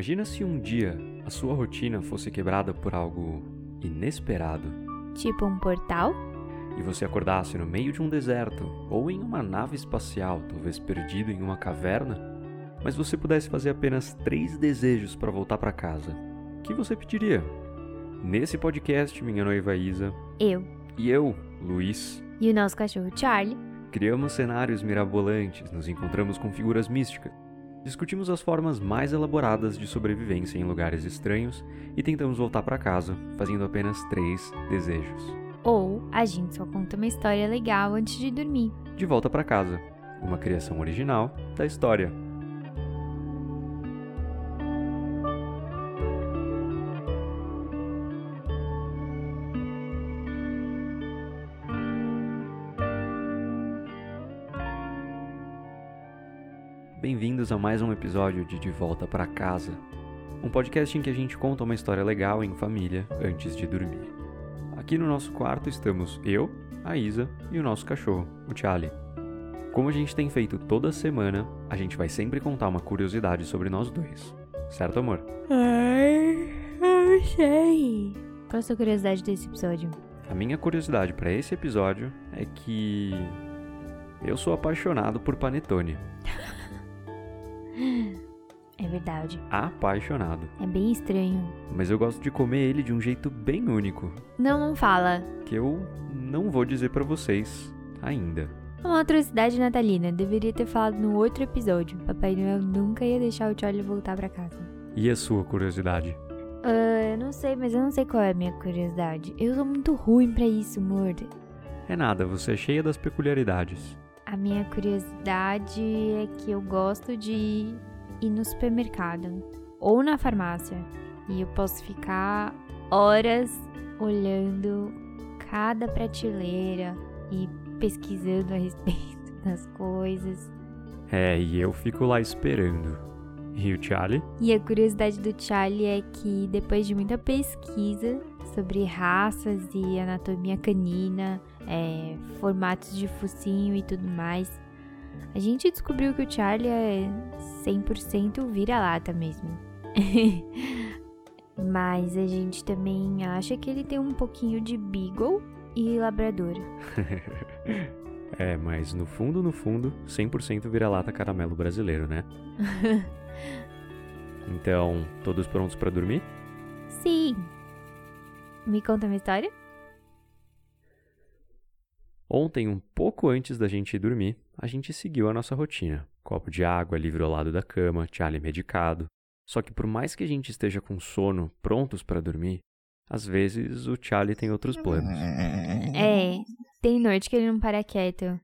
Imagina se um dia a sua rotina fosse quebrada por algo inesperado Tipo um portal? e você acordasse no meio de um deserto ou em uma nave espacial, talvez perdido em uma caverna, mas você pudesse fazer apenas três desejos para voltar para casa. O que você pediria? Nesse podcast, minha noiva Isa Eu. e eu, Luiz, E o nosso cachorro Charlie. criamos cenários mirabolantes, nos encontramos com figuras místicas, discutimos as formas mais elaboradas de sobrevivência em lugares estranhos e tentamos voltar para casa, fazendo apenas três desejos. Ou a gente só conta uma história legal antes de dormir. De volta para casa, uma criação original da história. Bem-vindos a mais um episódio de De Volta para Casa, um podcast em que a gente conta uma história legal em família antes de dormir. Aqui no nosso quarto estamos eu, a Isa e o nosso cachorro, o Charlie. Como a gente tem feito toda semana, a gente vai sempre contar uma curiosidade sobre nós dois. Certo, amor? Ai, eu sei. Qual a sua curiosidade desse episódio? A minha curiosidade para esse episódio é que eu sou apaixonado por panetone. É verdade. Apaixonado. É bem estranho. Mas eu gosto de comer ele de um jeito bem único, Não, não fala. que eu não vou dizer para vocês ainda. Uma atrocidade natalina. Deveria ter falado no outro episódio. Papai Noel nunca ia deixar o Charlie voltar pra casa. E a sua curiosidade? Ah, eu não sei, mas eu não sei qual é a minha curiosidade. Eu sou muito ruim pra isso, amor. É nada, você é cheia das peculiaridades. A minha curiosidade é que eu gosto de ir no supermercado ou na farmácia e eu posso ficar horas olhando cada prateleira e pesquisando a respeito das coisas. É, e eu fico lá esperando. E o Charlie? E a curiosidade do Charlie é que depois de muita pesquisa sobre raças e anatomia canina, é, formatos de focinho e tudo mais, a gente descobriu que o Charlie é 100% vira-lata mesmo. Mas a gente também acha que ele tem um pouquinho de Beagle e Labrador. É, mas no fundo, no fundo, 100% vira-lata caramelo brasileiro, né? Então, todos prontos pra dormir? Sim! Me conta uma história? Ontem, um pouco antes da gente ir dormir, a gente seguiu a nossa rotina. Copo de água, livro ao lado da cama, Charlie medicado. Só que por mais que a gente esteja com sono, prontos pra dormir, às vezes o Charlie tem outros planos. É, tem noite que ele não para quieto.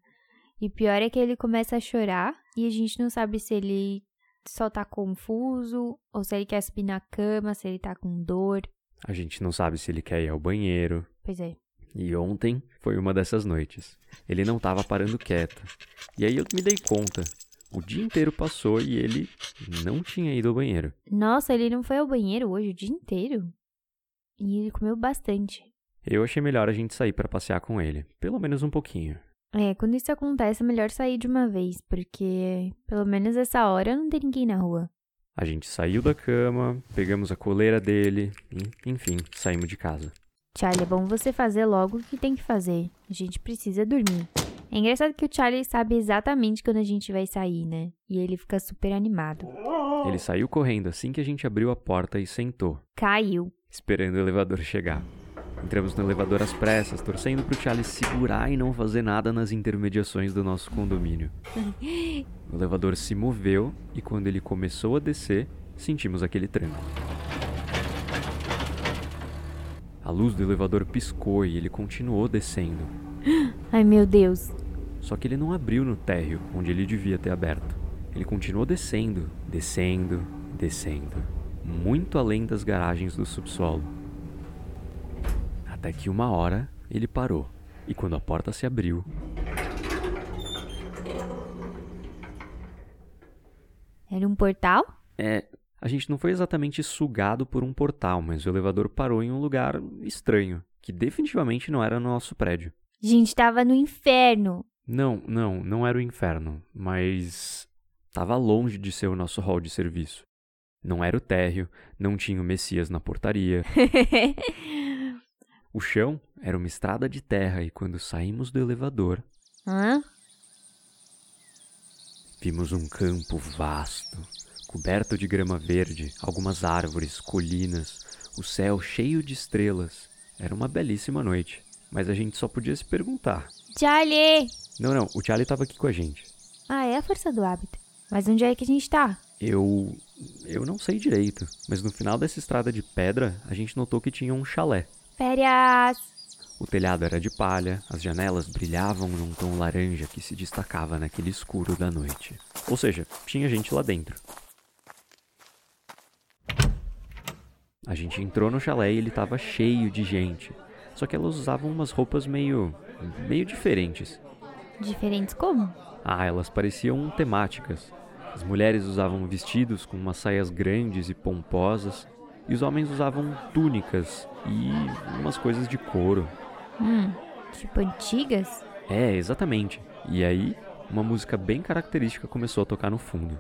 E pior é que ele começa a chorar e a gente não sabe se ele só tá confuso ou se ele quer subir na cama, se ele tá com dor. A gente não sabe se ele quer ir ao banheiro. Pois é. E ontem foi uma dessas noites. Ele não tava parando quieto. E aí eu me dei conta. O dia inteiro passou e ele não tinha ido ao banheiro. Nossa, ele não foi ao banheiro hoje o dia inteiro. E ele comeu bastante. Eu achei melhor a gente sair pra passear com ele, pelo menos um pouquinho. É, quando isso acontece é melhor sair de uma vez, porque pelo menos essa hora não tem ninguém na rua. A gente saiu da cama, pegamos a coleira dele, e, enfim, saímos de casa. Charlie, é bom você fazer logo o que tem que fazer. A gente precisa dormir. É engraçado que o Charlie sabe exatamente quando a gente vai sair, né? E ele fica super animado. Ele saiu correndo assim que a gente abriu a porta e sentou, Caiu. esperando o elevador chegar. Entramos no elevador às pressas, torcendo pro Charlie segurar e não fazer nada nas intermediações do nosso condomínio. O elevador se moveu e quando ele começou a descer, sentimos aquele tranco. A luz do elevador piscou e ele continuou descendo. Ai meu Deus. Só que ele não abriu no térreo, onde ele devia ter aberto. Ele continuou descendo, descendo, descendo, muito além das garagens do subsolo. Até que uma hora ele parou, e quando a porta se abriu, Era um portal? é. A gente não foi exatamente sugado por um portal, mas o elevador parou em um lugar estranho, que definitivamente não era no nosso prédio. A gente tava no inferno. Não, não, não era o inferno, mas estava longe de ser o nosso hall de serviço. Não era o térreo, não tinha o Messias na portaria. o chão era uma estrada de terra e quando saímos do elevador, Hã? vimos um campo vasto, coberto de grama verde, algumas árvores, colinas, o céu cheio de estrelas. Era uma belíssima noite, mas a gente só podia se perguntar. Charlie! Não, não, o Charlie estava aqui com a gente. Ah, é a força do hábito. Mas onde é que a gente tá? Eu. Eu não sei direito, mas no final dessa estrada de pedra, a gente notou que tinha um chalé. Férias! O telhado era de palha, as janelas brilhavam num tom laranja que se destacava naquele escuro da noite. Ou seja, tinha gente lá dentro. A gente entrou no chalé e ele estava cheio de gente. Só que elas usavam umas roupas meio. meio diferentes. Diferentes como? Ah, elas pareciam temáticas. As mulheres usavam vestidos com umas saias grandes e pomposas, e os homens usavam túnicas e umas coisas de couro. Hum, tipo antigas? É, exatamente. E aí, uma música bem característica começou a tocar no fundo.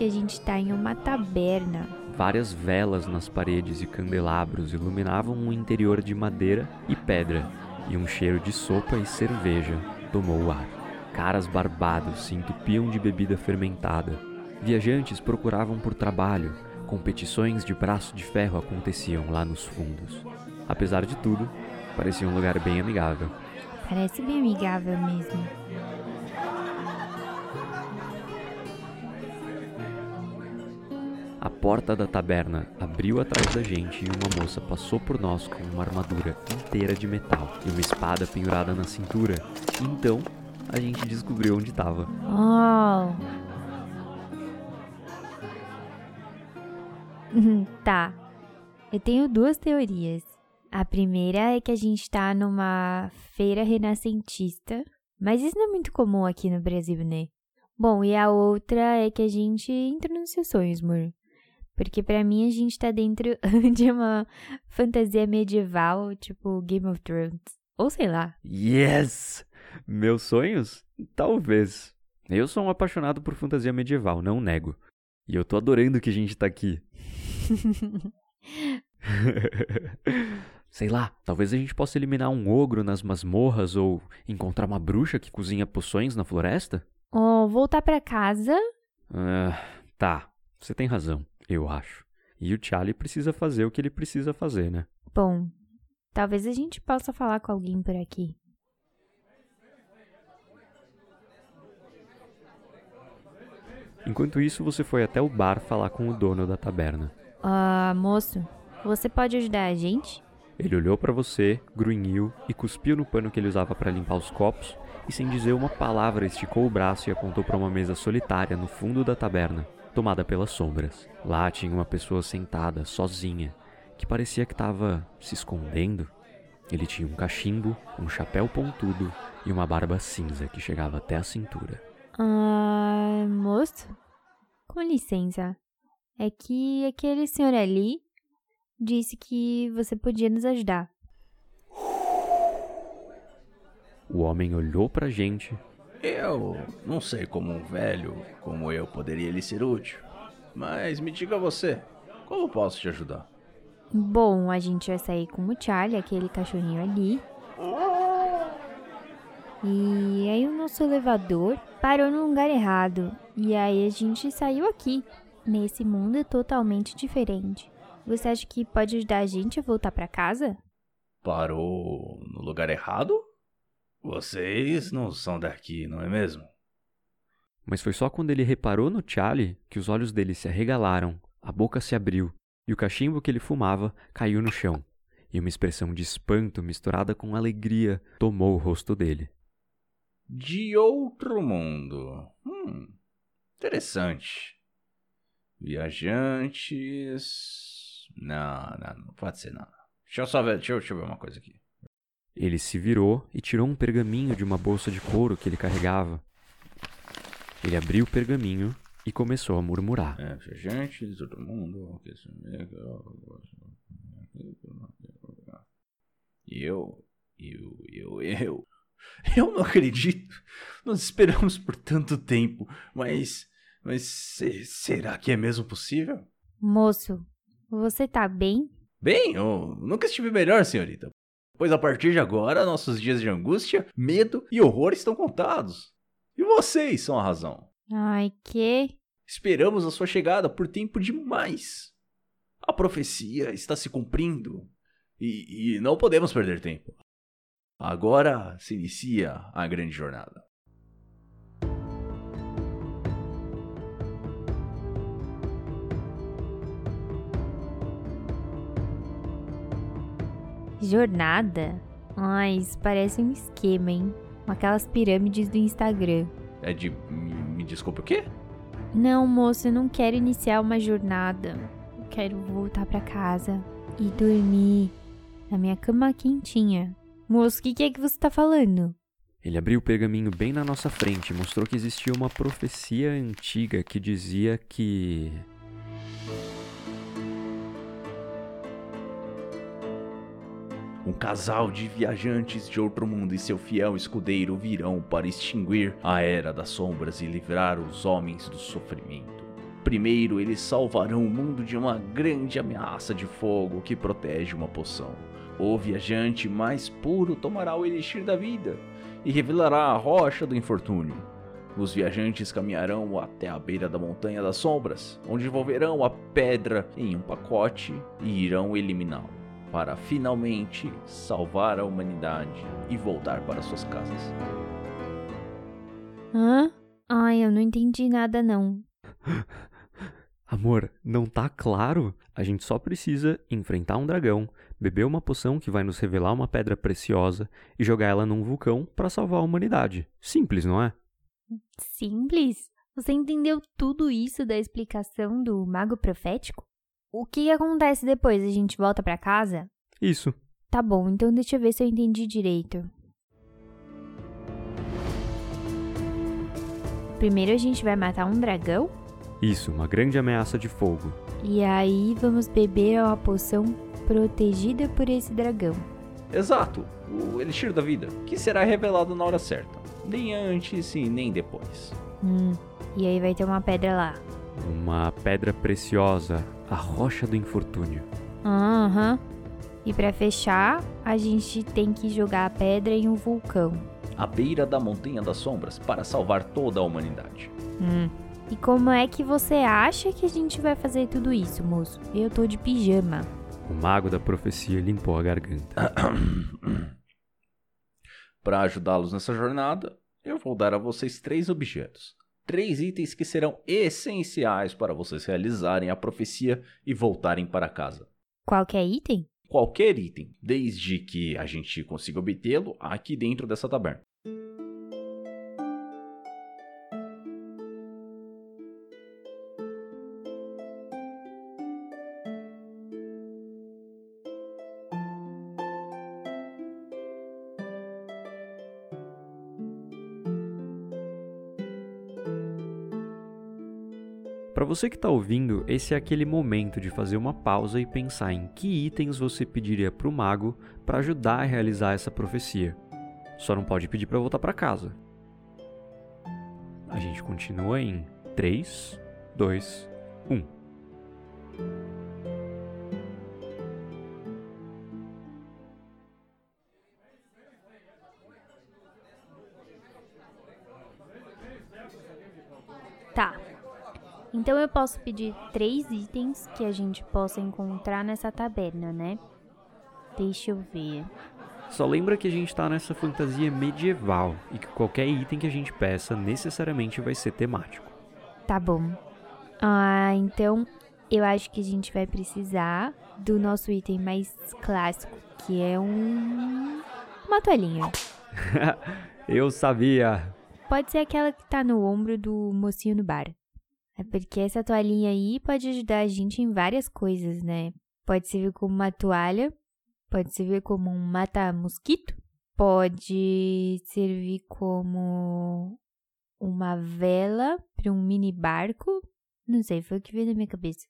Que a gente tá em uma taberna. Várias velas nas paredes e candelabros iluminavam um interior de madeira e pedra, e um cheiro de sopa e cerveja tomou o ar. Caras barbados se entupiam de bebida fermentada. Viajantes procuravam por trabalho, competições de braço de ferro aconteciam lá nos fundos. Apesar de tudo, parecia um lugar bem amigável. Parece bem amigável mesmo. A porta da taberna abriu atrás da gente e uma moça passou por nós com uma armadura inteira de metal e uma espada pendurada na cintura. Então, a gente descobriu onde estava. Oh. tá. Eu tenho duas teorias. A primeira é que a gente tá numa feira renascentista, mas isso não é muito comum aqui no Brasil, né? Bom, e a outra é que a gente entra nos seus sonhos, amor. Porque pra mim a gente tá dentro de uma fantasia medieval, tipo Game of Thrones. Ou sei lá. Yes! Meus sonhos? Talvez. Eu sou um apaixonado por fantasia medieval, não nego. E eu tô adorando que a gente tá aqui. Sei lá, talvez a gente possa eliminar um ogro nas masmorras ou encontrar uma bruxa que cozinha poções na floresta? Oh, voltar pra casa? Ah, tá, você tem razão, eu acho. E o Charlie precisa fazer o que ele precisa fazer, né? Bom, talvez a gente possa falar com alguém por aqui. Enquanto isso, você foi até o bar falar com o dono da taberna. Ah, moço, você pode ajudar a gente? Ele olhou pra você, grunhiu e cuspiu no pano que ele usava pra limpar os copos e sem dizer uma palavra esticou o braço e apontou para uma mesa solitária no fundo da taberna, tomada pelas sombras. Lá tinha uma pessoa sentada, sozinha, que parecia que estava se escondendo. Ele tinha um cachimbo, um chapéu pontudo e uma barba cinza que chegava até a cintura. Ah, moço, com licença. É que aquele senhor ali disse que você podia nos ajudar. O homem olhou pra gente, Eu não sei como um velho como eu poderia lhe ser útil. Mas me diga você, como posso te ajudar? Bom, a gente vai sair com o Charlie, aquele cachorrinho ali. E aí o nosso elevador parou no lugar errado. E aí a gente saiu aqui, nesse mundo totalmente diferente. Você acha que pode ajudar a gente a voltar pra casa? Parou no lugar errado? Vocês não são daqui, não é mesmo? mas foi só quando ele reparou no Charlie que os olhos dele se arregalaram, a boca se abriu e o cachimbo que ele fumava caiu no chão. E uma expressão de espanto misturada com alegria tomou o rosto dele. De outro mundo. Hum, interessante. Viajantes. Não, não, não pode ser não. Deixa eu só ver, deixa eu, deixa eu ver uma coisa aqui. Ele se virou e tirou um pergaminho de uma bolsa de couro que ele carregava. Ele abriu o pergaminho e começou a murmurar. É, gente, todo mundo. E eu, eu, eu, eu. Eu não acredito. Nós esperamos por tanto tempo, mas. Mas se- será que é mesmo possível? Moço, você tá bem? Bem, eu nunca estive melhor, senhorita. Pois a partir de agora, nossos dias de angústia, medo e horror estão contados. E vocês são a razão. Ai, que? Esperamos a sua chegada por tempo demais. A profecia está se cumprindo e, e não podemos perder tempo. Agora se inicia a grande jornada. Jornada? Ai, isso parece um esquema, hein? Aquelas pirâmides do Instagram. É de. Me, me desculpe o quê? Não, moço, eu não quero iniciar uma jornada. Eu quero voltar pra casa e dormir na minha cama quentinha. Moço, o que, que é que você tá falando? Ele abriu o pergaminho bem na nossa frente e mostrou que existia uma profecia antiga que dizia que. Um casal de viajantes de outro mundo e seu fiel escudeiro virão para extinguir a Era das Sombras e livrar os homens do sofrimento. Primeiro, eles salvarão o mundo de uma grande ameaça de fogo que protege uma poção. O viajante mais puro tomará o elixir da vida e revelará a rocha do infortúnio. Os viajantes caminharão até a beira da Montanha das Sombras, onde envolverão a pedra em um pacote e irão eliminá-lo para finalmente salvar a humanidade e voltar para suas casas. Hã? Ai, eu não entendi nada não. Amor, não tá claro? A gente só precisa enfrentar um dragão, beber uma poção que vai nos revelar uma pedra preciosa e jogar ela num vulcão para salvar a humanidade. Simples, não é? Simples? Você entendeu tudo isso da explicação do mago profético? O que acontece depois? A gente volta pra casa? Isso. Tá bom, então deixa eu ver se eu entendi direito. Primeiro a gente vai matar um dragão Isso, uma grande ameaça de fogo. e aí vamos beber uma poção protegida por esse dragão. Exato, o elixir da vida, que será revelado na hora certa, nem antes e nem depois. Hum, e aí vai ter uma pedra lá. Uma pedra preciosa, a rocha do infortúnio. Aham. E pra fechar, a gente tem que jogar a pedra em um vulcão. À beira da Montanha das Sombras para salvar toda a humanidade. Hum. E como é que você acha que a gente vai fazer tudo isso, moço? Eu tô de pijama. O mago da profecia limpou a garganta. Para ajudá-los nessa jornada, eu vou dar a vocês três objetos. Três itens que serão essenciais para vocês realizarem a profecia e voltarem para casa. Qualquer item? Qualquer item, desde que a gente consiga obtê-lo aqui dentro dessa taberna. Você que tá ouvindo, esse é aquele momento de fazer uma pausa e pensar em que itens você pediria pro mago para ajudar a realizar essa profecia. Só não pode pedir para voltar para casa. A gente continua em 3, 2, 1. Então eu posso pedir três itens que a gente possa encontrar nessa taberna, né? Deixa eu ver. Só lembra que a gente tá nessa fantasia medieval e que qualquer item que a gente peça necessariamente vai ser temático. Tá bom. Ah, então eu acho que a gente vai precisar do nosso item mais clássico, que é um. Uma toalhinha. Eu sabia! Pode ser aquela que tá no ombro do mocinho no bar. É porque essa toalhinha aí pode ajudar a gente em várias coisas, né? Pode servir como uma toalha, pode servir como um mata-mosquito, pode servir como uma vela para um mini barco. Não sei, foi o que veio na minha cabeça.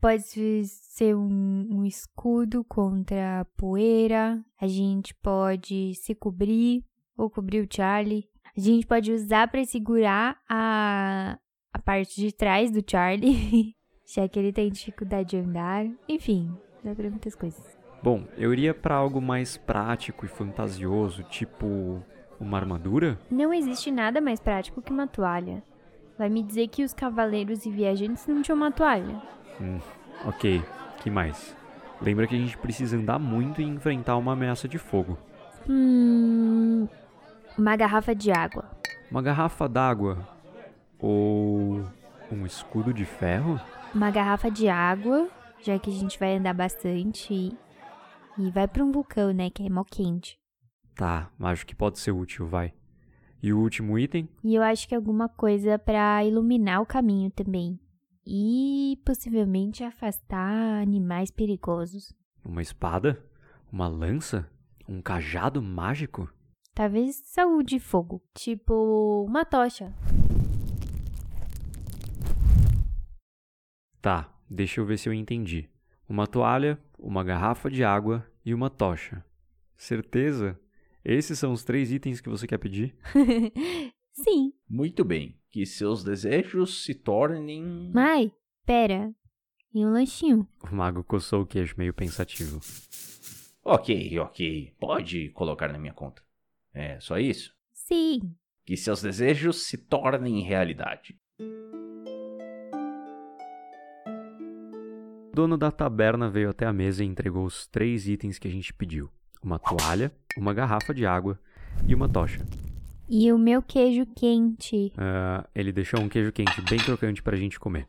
Pode ser um, um escudo contra a poeira. A gente pode se cobrir ou cobrir o Charlie. A gente pode usar para segurar a, a parte de trás do Charlie, já que ele tem dificuldade de andar. Enfim, dá pra muitas coisas. Bom, eu iria para algo mais prático e fantasioso, tipo uma armadura? Não existe nada mais prático que uma toalha. Vai me dizer que os cavaleiros e viajantes não tinham uma toalha. Hum, ok. Que mais? Lembra que a gente precisa andar muito e enfrentar uma ameaça de fogo. Hum. Uma garrafa de água. Uma garrafa d'água. Ou. um escudo de ferro? Uma garrafa de água, já que a gente vai andar bastante e, e vai para um vulcão, né? Que é mó quente. Tá, acho que pode ser útil, vai. E o último item? E eu acho que alguma coisa para iluminar o caminho também. E possivelmente afastar animais perigosos. Uma espada? Uma lança? Um cajado mágico? Talvez saúde e fogo. Tipo, uma tocha. Tá, deixa eu ver se eu entendi. Uma toalha, uma garrafa de água e uma tocha. Certeza? Esses são os três itens que você quer pedir? Sim. Muito bem. Que seus desejos se tornem. Mai, pera. E um lanchinho? O mago coçou o queixo meio pensativo. Ok, ok. Pode colocar na minha conta. É só isso? Sim. Que seus desejos se tornem realidade. Dono da taberna veio até a mesa e entregou os três itens que a gente pediu: uma toalha, uma garrafa de água e uma tocha. E o meu queijo quente. Uh, ele deixou um queijo quente bem crocante pra gente comer.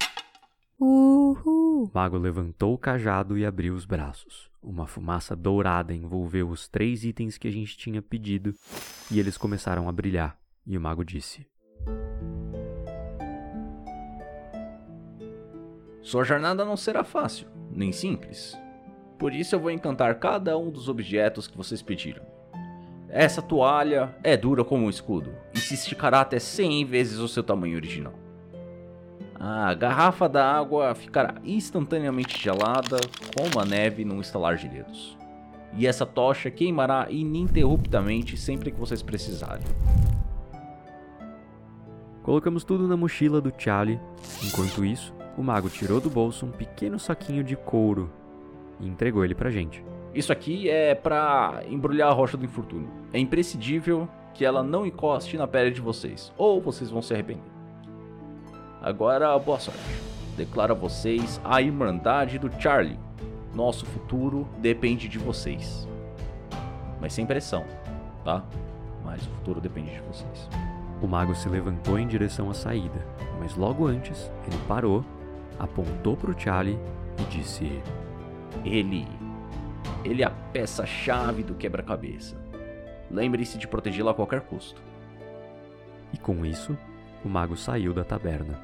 Uhul! O mago levantou o cajado e abriu os braços. Uma fumaça dourada envolveu os três itens que a gente tinha pedido e eles começaram a brilhar. E o mago disse: Sua jornada não será fácil, nem simples. Por isso eu vou encantar cada um dos objetos que vocês pediram. Essa toalha é dura como um escudo e se esticará até 100 vezes o seu tamanho original. A garrafa da água ficará instantaneamente gelada como a neve num estalar de dedos. E essa tocha queimará ininterruptamente sempre que vocês precisarem. Colocamos tudo na mochila do Charlie. Enquanto isso, o mago tirou do bolso um pequeno saquinho de couro e entregou ele pra gente. Isso aqui é para embrulhar a rocha do infortúnio. É imprescindível que ela não encoste na pele de vocês, ou vocês vão se arrepender. Agora, boa sorte. Declaro a vocês a Irmandade do Charlie. Nosso futuro depende de vocês. Mas sem pressão, tá? Mas o futuro depende de vocês. O mago se levantou em direção à saída, mas logo antes ele parou apontou para o Charlie e disse: Ele. Ele é a peça-chave do quebra-cabeça. Lembre-se de protegê-lo a qualquer custo. E com isso, o mago saiu da taberna.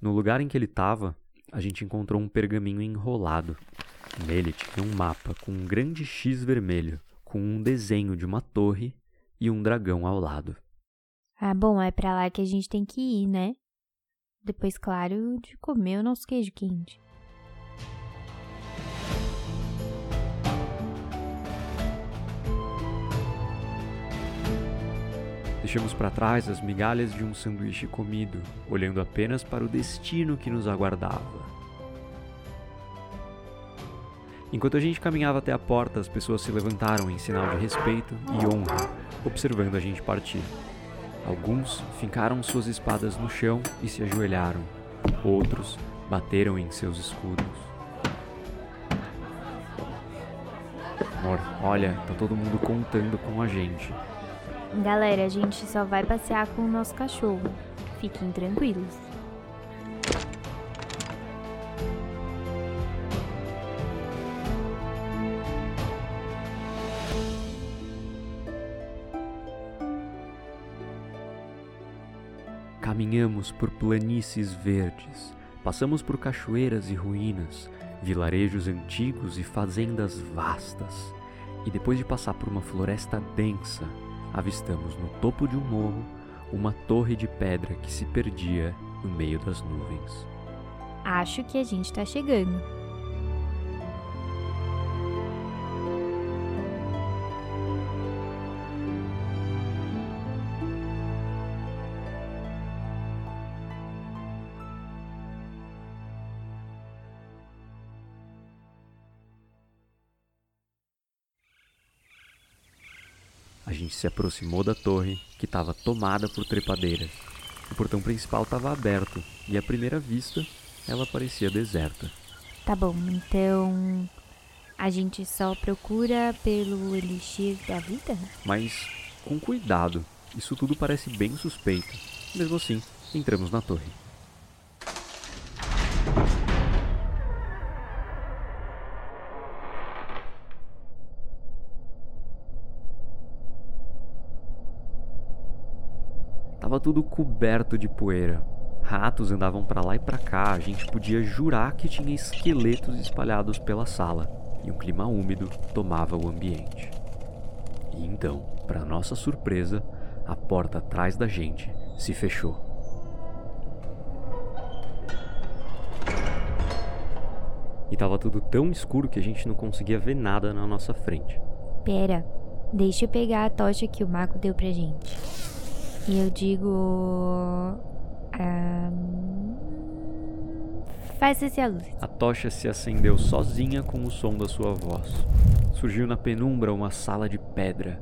No lugar em que ele estava, a gente encontrou um pergaminho enrolado. Nele tinha um mapa com um grande X vermelho, com um desenho de uma torre e um dragão ao lado. Ah, bom, é para lá que a gente tem que ir, né? Depois, claro, de comer o nosso queijo quente. Deixamos para trás as migalhas de um sanduíche comido, olhando apenas para o destino que nos aguardava. Enquanto a gente caminhava até a porta, as pessoas se levantaram em sinal de respeito e honra, observando a gente partir. Alguns fincaram suas espadas no chão e se ajoelharam. Outros bateram em seus escudos. Amor, olha, tá todo mundo contando com a gente. Galera, a gente só vai passear com o nosso cachorro. Fiquem tranquilos. Caminhamos por planícies verdes, passamos por cachoeiras e ruínas, vilarejos antigos e fazendas vastas. E depois de passar por uma floresta densa, avistamos no topo de um morro uma torre de pedra que se perdia no meio das nuvens. Acho que a gente tá chegando. A gente se aproximou da torre, que estava tomada por trepadeiras. O portão principal estava aberto e, à primeira vista, ela parecia deserta. Tá bom, então a gente só procura pelo elixir da vida? Mas com cuidado, isso tudo parece bem suspeito. Mesmo assim, entramos na torre. Tava tudo coberto de poeira. Ratos andavam para lá e para cá, a gente podia jurar que tinha esqueletos espalhados pela sala, e um clima úmido tomava o ambiente. E então, para nossa surpresa, a porta atrás da gente se fechou. E tava tudo tão escuro que a gente não conseguia ver nada na nossa frente. Pera, deixa eu pegar a tocha que o mago deu pra gente. E eu digo. ahn, Faça-se a luz. A tocha se acendeu sozinha com o som da sua voz. Surgiu na penumbra uma sala de pedra,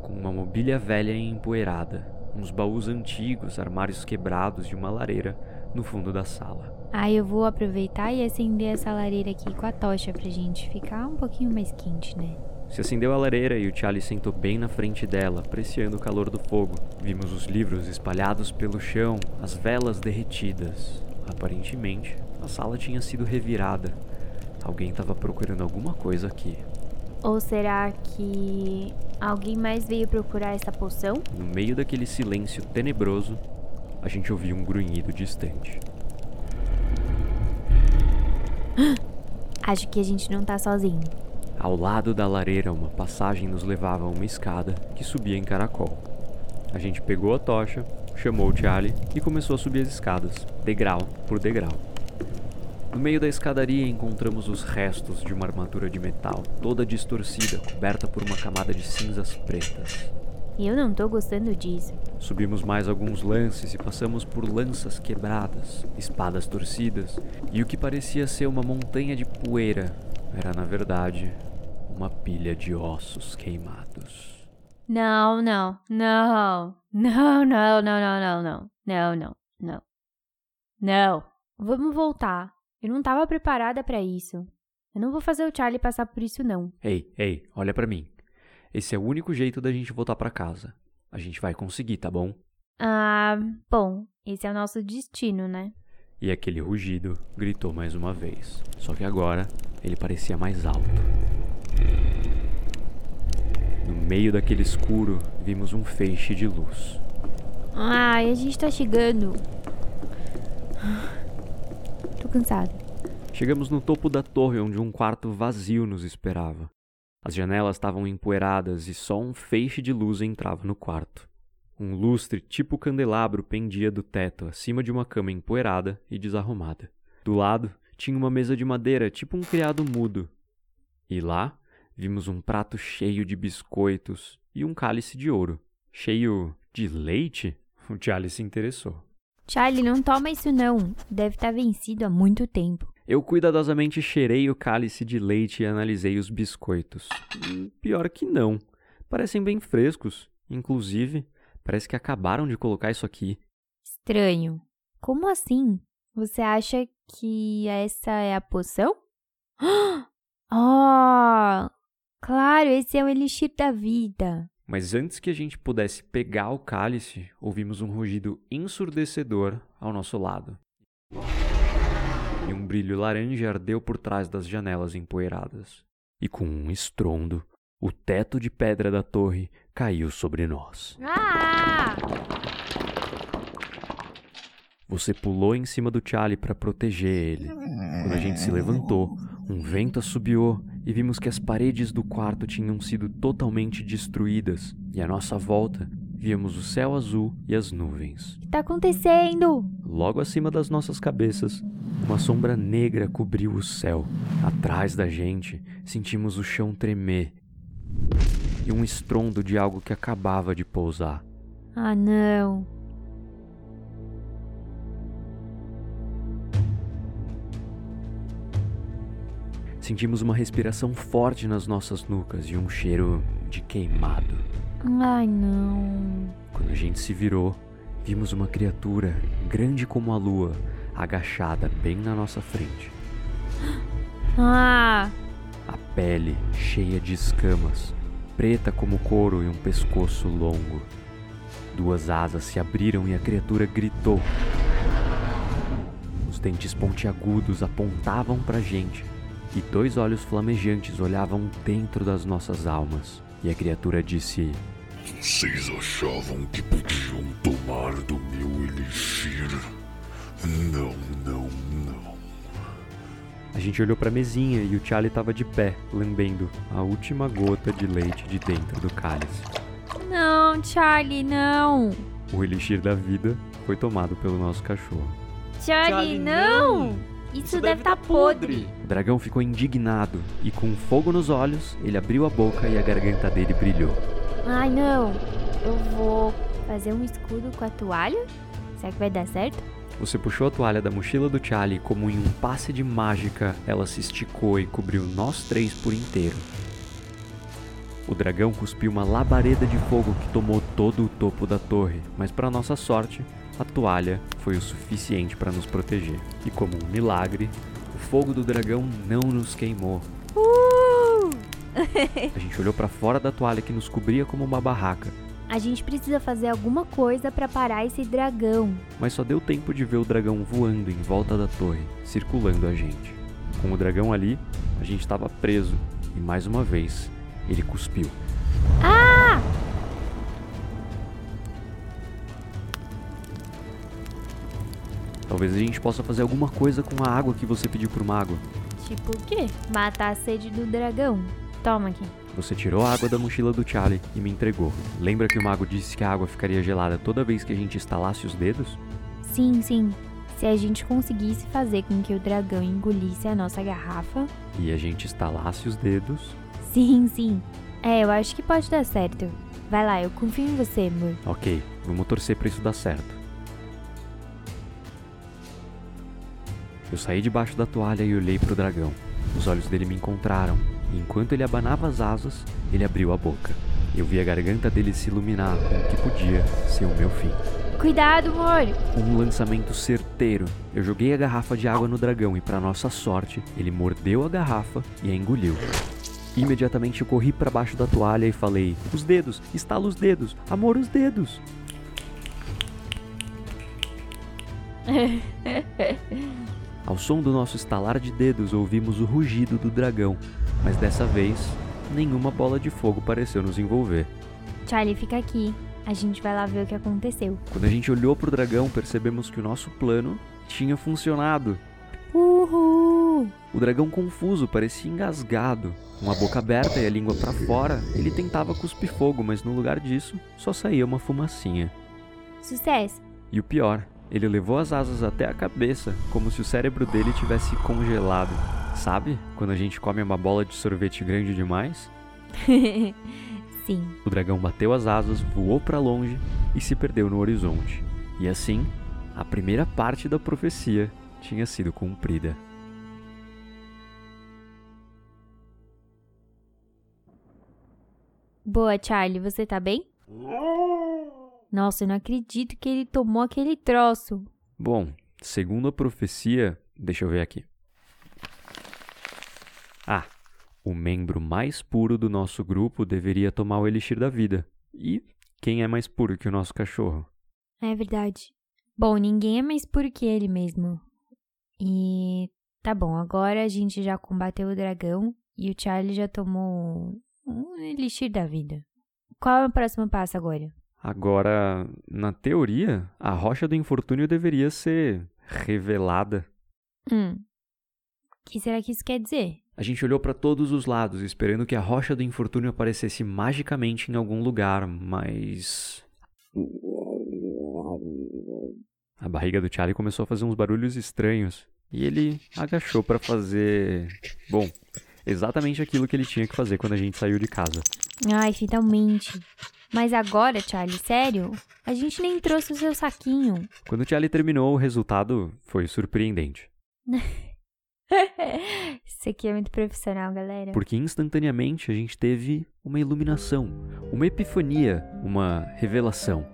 com uma mobília velha e empoeirada, uns baús antigos, armários quebrados e uma lareira no fundo da sala. Aí eu vou aproveitar e acender essa lareira aqui com a tocha pra gente ficar um pouquinho mais quente, né? Se acendeu a lareira e o Charlie sentou bem na frente dela, apreciando o calor do fogo. Vimos os livros espalhados pelo chão, as velas derretidas. Aparentemente, a sala tinha sido revirada. Alguém estava procurando alguma coisa aqui. Ou será que alguém mais veio procurar essa poção? No meio daquele silêncio tenebroso, a gente ouviu um grunhido distante. Acho que a gente não tá sozinho. Ao lado da lareira, uma passagem nos levava a uma escada que subia em caracol. A gente pegou a tocha, chamou o Charlie e começou a subir as escadas, degrau por degrau. No meio da escadaria encontramos os restos de uma armadura de metal, toda distorcida, coberta por uma camada de cinzas pretas. Eu não tô gostando disso. Subimos mais alguns lances e passamos por lanças quebradas, espadas torcidas e o que parecia ser uma montanha de poeira era, na verdade, uma pilha de ossos queimados. Não, não, não. Não, não, não, não, não, não. Não, não, não. Não. Vamos voltar. Eu não tava preparada pra isso. Eu não vou fazer o Charlie passar por isso, não. Ei, ei, olha pra mim. Esse é o único jeito da gente voltar pra casa. A gente vai conseguir, tá bom? Ah, bom, esse é o nosso destino, né? E aquele rugido gritou mais uma vez. Só que agora ele parecia mais alto. No meio daquele escuro, vimos um feixe de luz. Ai, a gente tá chegando. Tô cansada. Chegamos no topo da torre onde um quarto vazio nos esperava. As janelas estavam empoeiradas e só um feixe de luz entrava no quarto. Um lustre tipo candelabro pendia do teto acima de uma cama empoeirada e desarrumada. Do lado tinha uma mesa de madeira tipo um criado mudo. E lá vimos um prato cheio de biscoitos e um cálice de ouro. Cheio de leite? O Charlie se interessou. Charlie, não toma isso não. Deve estar vencido há muito tempo. Eu cuidadosamente cheirei o cálice de leite e analisei os biscoitos. Hum, Pior que não. Parecem bem frescos. Inclusive, parece que acabaram de colocar isso aqui. Estranho. Como assim? Você acha que essa é a poção? Oh! Claro, esse é o elixir da vida. Mas antes que a gente pudesse pegar o cálice, ouvimos um rugido ensurdecedor ao nosso lado. E um brilho laranja ardeu por trás das janelas empoeiradas. E com um estrondo, o teto de pedra da torre caiu sobre nós. Ah! Você pulou em cima do Charlie para proteger ele. Quando a gente se levantou, um vento assobiou e vimos que as paredes do quarto tinham sido totalmente destruídas e à nossa volta víamos o céu azul e as nuvens. O que tá acontecendo? Logo acima das nossas cabeças, uma sombra negra cobriu o céu. Atrás da gente, sentimos o chão tremer e um estrondo de algo que acabava de pousar. Ah, não. Sentimos uma respiração forte nas nossas nucas e um cheiro de queimado. Ai, não. Quando a gente se virou, vimos uma criatura grande como a lua, agachada bem na nossa frente. Ah, A pele cheia de escamas, preta como couro e um pescoço longo. Duas asas se abriram e a criatura gritou. Os dentes pontiagudos apontavam pra gente e dois olhos flamejantes olhavam dentro das nossas almas. E a criatura disse: Vocês achavam que podiam tomar do meu elixir? Não, não, não. A gente olhou pra mesinha e o Charlie estava de pé, lambendo a última gota de leite de dentro do cálice. não, Charlie, não. O elixir da vida foi tomado pelo nosso cachorro. Charlie, Charlie, não. não. Isso, deve estar tá podre. O dragão ficou indignado e, com fogo nos olhos, ele abriu a boca e a garganta dele brilhou. Ai, não. Eu vou fazer um escudo com a toalha? Será que vai dar certo? Você puxou a toalha da mochila do Charlie e, como em um passe de mágica, ela se esticou e cobriu nós três por inteiro. O dragão cuspiu uma labareda de fogo que tomou todo o topo da torre, mas para nossa sorte, a toalha foi o suficiente para nos proteger. E como um milagre, o fogo do dragão não nos queimou. Uh! A gente olhou para fora da toalha que nos cobria como uma barraca, A gente precisa fazer alguma coisa pra parar esse dragão. mas só deu tempo de ver o dragão voando em volta da torre, circulando a gente. Com o dragão ali, a gente estava preso e mais uma vez ele cuspiu. Ah! Talvez a gente possa fazer alguma coisa com a água que você pediu pro mago. Tipo o quê? Matar a sede do dragão. Toma aqui. Você tirou a água da mochila do Charlie e me entregou. Lembra que o mago disse que a água ficaria gelada toda vez que a gente estalasse os dedos? Sim, sim. Se a gente conseguisse fazer com que o dragão engolisse a nossa garrafa. E a gente estalasse os dedos? Sim, sim. É, eu acho que pode dar certo. Vai lá, eu confio em você, amor. Ok, vamos torcer pra isso dar certo. Eu saí debaixo da toalha e olhei pro dragão. Os olhos dele me encontraram, e enquanto ele abanava as asas, ele abriu a boca. Eu vi a garganta dele se iluminar com o que podia ser o meu fim. Cuidado, amor! Um lançamento certeiro. Eu joguei a garrafa de água no dragão e, para nossa sorte, ele mordeu a garrafa e a engoliu. Imediatamente eu corri para baixo da toalha e falei: Os dedos, estala os dedos, amor, os dedos. Ao som do nosso estalar de dedos, ouvimos o rugido do dragão, mas dessa vez, nenhuma bola de fogo pareceu nos envolver. Charlie, fica aqui. A gente vai lá ver o que aconteceu. Quando a gente olhou pro dragão, percebemos que o nosso plano tinha funcionado. Uhul! O dragão confuso parecia engasgado. Com a boca aberta e a língua para fora, ele tentava cuspir fogo, mas no lugar disso, só saía uma fumacinha. Sucesso! E o pior, ele levou as asas até a cabeça, como se o cérebro dele tivesse congelado. Sabe? Quando a gente come uma bola de sorvete grande demais? Sim. O dragão bateu as asas, voou para longe e se perdeu no horizonte. E assim, a primeira parte da profecia tinha sido cumprida. Boa, Charlie, você tá bem? Nossa, eu não acredito que ele tomou aquele troço. Bom, segundo a profecia, deixa eu ver aqui. Ah, o membro mais puro do nosso grupo deveria tomar o elixir da vida. E quem é mais puro que o nosso cachorro? É verdade. Bom, ninguém é mais puro que ele mesmo. E tá bom, agora a gente já combateu o dragão e o Charlie já tomou um elixir da vida. Qual é o próximo passo agora? Agora, na teoria, a rocha do infortúnio deveria ser revelada. Hum. O que será que isso quer dizer? A gente olhou para todos os lados, esperando que a rocha do infortúnio aparecesse magicamente em algum lugar, mas. A barriga do Charlie começou a fazer uns barulhos estranhos e ele agachou para fazer. Bom, exatamente aquilo que ele tinha que fazer quando a gente saiu de casa. Ai, finalmente. Mas agora, Charlie, sério? A gente nem trouxe o seu saquinho. Quando Charlie terminou, o resultado foi surpreendente. Isso aqui é muito profissional, galera. Porque instantaneamente a gente teve uma iluminação, uma epifania, uma revelação.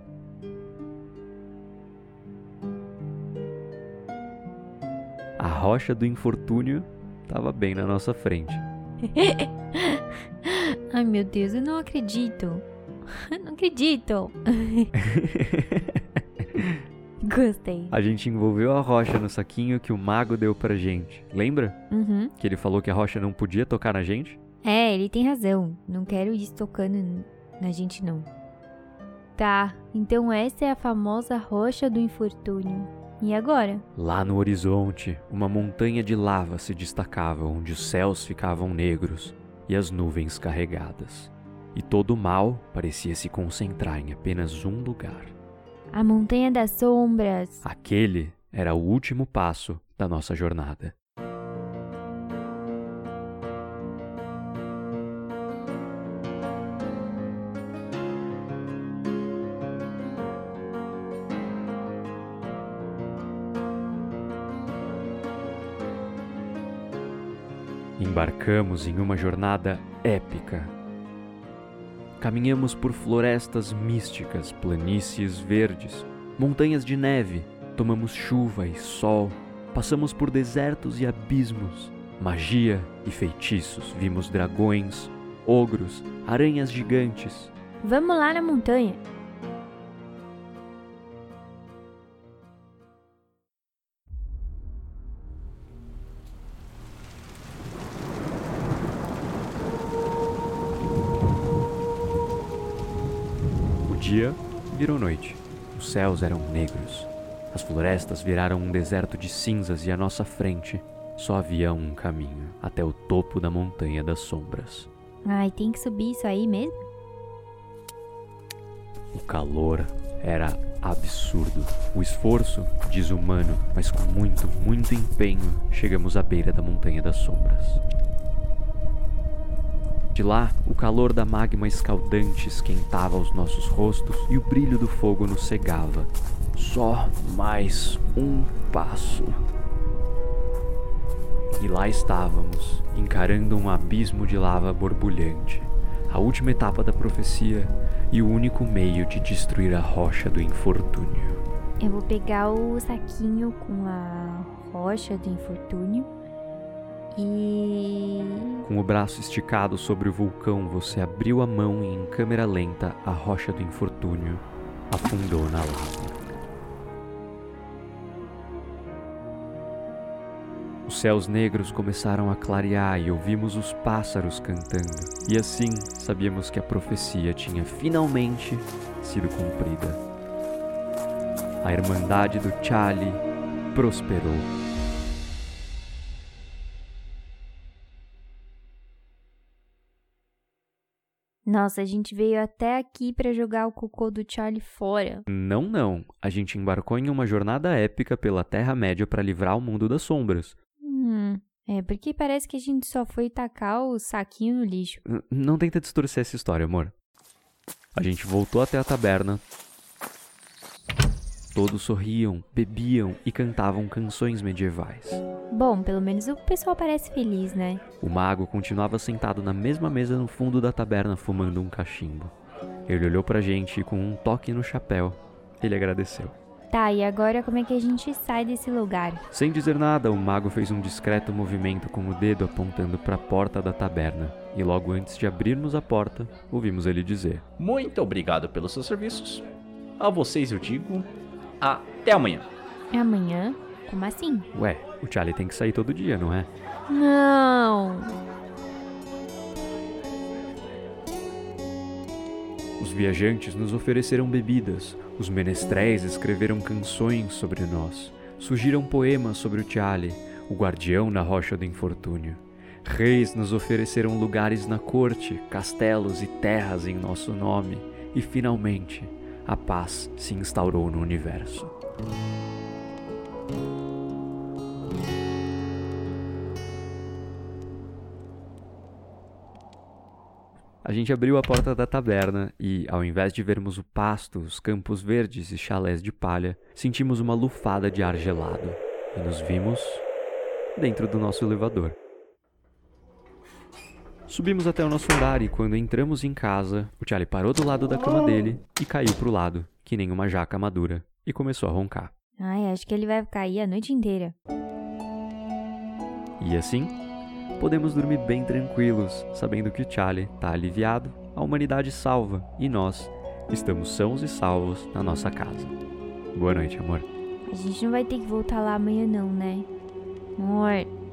A rocha do infortúnio estava bem na nossa frente. Ai, meu Deus, eu não acredito. Não acredito. Gostei. A gente envolveu a rocha no saquinho que o mago deu pra gente. Lembra? Uhum. Que ele falou que a rocha não podia tocar na gente? É, ele tem razão. Não quero isso tocando na gente, não. Tá, então essa é a famosa rocha do infortúnio. E agora? Lá no horizonte, uma montanha de lava se destacava, onde os céus ficavam negros e as nuvens carregadas. E todo o mal parecia se concentrar em apenas um lugar. A Montanha das Sombras. Aquele era o último passo da nossa jornada. Embarcamos em uma jornada épica. Caminhamos por florestas místicas, planícies verdes, montanhas de neve, tomamos chuva e sol, passamos por desertos e abismos, magia e feitiços, vimos dragões, ogros, aranhas gigantes. Vamos lá na montanha. Virou noite. Os céus eram negros. As florestas viraram um deserto de cinzas e à nossa frente só havia um caminho até o topo da Montanha das Sombras. Ai, tem que subir isso aí mesmo? O calor era absurdo. O esforço, desumano, mas com muito, muito empenho, chegamos à beira da Montanha das Sombras. De lá, o calor da magma escaldante esquentava os nossos rostos e o brilho do fogo nos cegava. Só mais um passo. E lá estávamos, encarando um abismo de lava borbulhante, a última etapa da profecia e o único meio de destruir a rocha do infortúnio. Eu vou pegar o saquinho com a rocha do infortúnio e. Com o braço esticado sobre o vulcão, você abriu a mão e, em câmera lenta, a rocha do infortúnio afundou na lava. Os céus negros começaram a clarear e ouvimos os pássaros cantando. E assim sabíamos que a profecia tinha finalmente sido cumprida. A Irmandade do Chali prosperou. Nossa, a gente veio até aqui pra jogar o cocô do Charlie fora. Não, não. A gente embarcou em uma jornada épica pela Terra-média para livrar o mundo das sombras. Hum. É, porque parece que a gente só foi tacar o saquinho no lixo. N- Não tenta distorcer essa história, amor. A gente voltou até a taberna. Todos sorriam, bebiam e cantavam canções medievais. Bom, pelo menos o pessoal parece feliz, né? O mago continuava sentado na mesma mesa no fundo da taberna fumando um cachimbo. Ele olhou pra gente e com um toque no chapéu, ele agradeceu. Tá, e agora como é que a gente sai desse lugar? Sem dizer nada, o mago fez um discreto movimento com o dedo apontando para a porta da taberna. E logo antes de abrirmos a porta, ouvimos ele dizer: Muito obrigado pelos seus serviços. A vocês eu digo até amanhã. É amanhã? Como assim? Ué, o Charlie tem que sair todo dia, não é? Não! Os viajantes nos ofereceram bebidas, os menestréis escreveram canções sobre nós, surgiram poemas sobre o Charlie, o guardião na rocha do infortúnio. Reis nos ofereceram lugares na corte, castelos e terras em nosso nome, e finalmente a paz se instaurou no universo. A gente abriu a porta da taberna e, ao invés de vermos o pasto, os campos verdes e chalés de palha, sentimos uma lufada de ar gelado e nos vimos dentro do nosso elevador. Subimos até o nosso andar e, quando entramos em casa, o Charlie parou do lado da cama dele e caiu pro lado, que nem uma jaca madura, e começou a roncar. Ai, acho que ele vai cair a noite inteira. E assim, podemos dormir bem tranquilos, sabendo que o Charlie tá aliviado, a humanidade salva e nós estamos sãos e salvos na nossa casa. Boa noite, amor. A gente não vai ter que voltar lá amanhã não, né? Amor.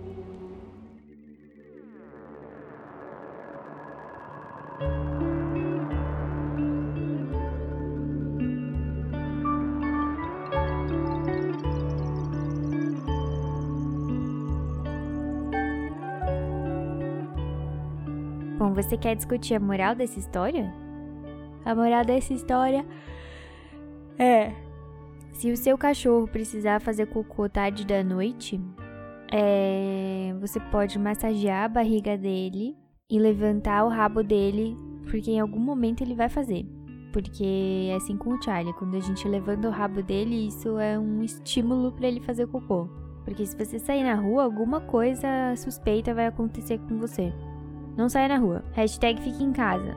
Você quer discutir a moral dessa história? A moral dessa história é: se o seu cachorro precisar fazer cocô tarde da noite, é, você pode massagear a barriga dele e levantar o rabo dele, porque em algum momento ele vai fazer. Porque é assim com o Charlie, quando a gente levanta o rabo dele, isso é um estímulo para ele fazer cocô. Porque se você sair na rua, alguma coisa suspeita vai acontecer com você. Não saia na rua. Hashtag fique em casa.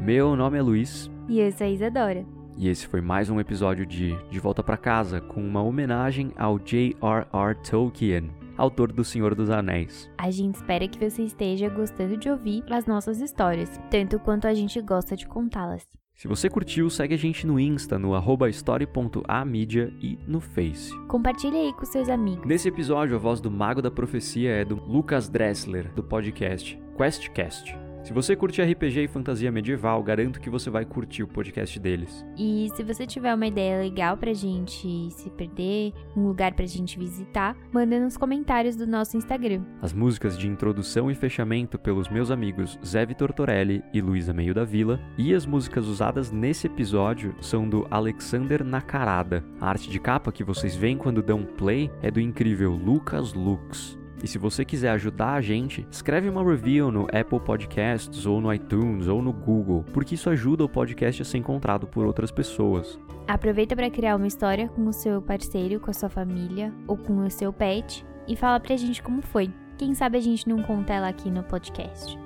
Meu nome é Luiz E eu sou a Isadora. E esse foi mais um episódio de De Volta pra Casa com uma homenagem ao J.R.R. Tolkien, autor do Senhor dos Anéis. A gente espera que você esteja gostando de ouvir as nossas histórias, tanto quanto a gente gosta de contá-las. Se você curtiu, segue a gente no Insta, no arroba story.amedia e no Face. Compartilhe aí com seus amigos. Nesse episódio, a voz do Mago da Profecia é do Lucas Dressler, do podcast QuestCast. Se você curte RPG e fantasia medieval, garanto que você vai curtir o podcast deles. E se você tiver uma ideia legal pra gente se perder, um lugar pra gente visitar, manda nos comentários do nosso Instagram. As músicas de introdução e fechamento pelos meus amigos Zé Vitor Torelli e Luísa Meio da Vila, e as músicas usadas nesse episódio são do Alexander Nakarada. A arte de capa que vocês veem quando dão play é do incrível Lucas Lux. E se você quiser ajudar a gente, escreve uma review no Apple Podcasts ou no iTunes ou no Google, porque isso ajuda o podcast a ser encontrado por outras pessoas. Aproveita pra criar uma história com o seu parceiro, com a sua família ou com o seu pet e fala pra gente como foi. Quem sabe a gente não conta ela aqui no podcast.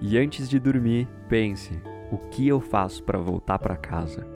E antes de dormir, pense: o que eu faço para voltar para casa?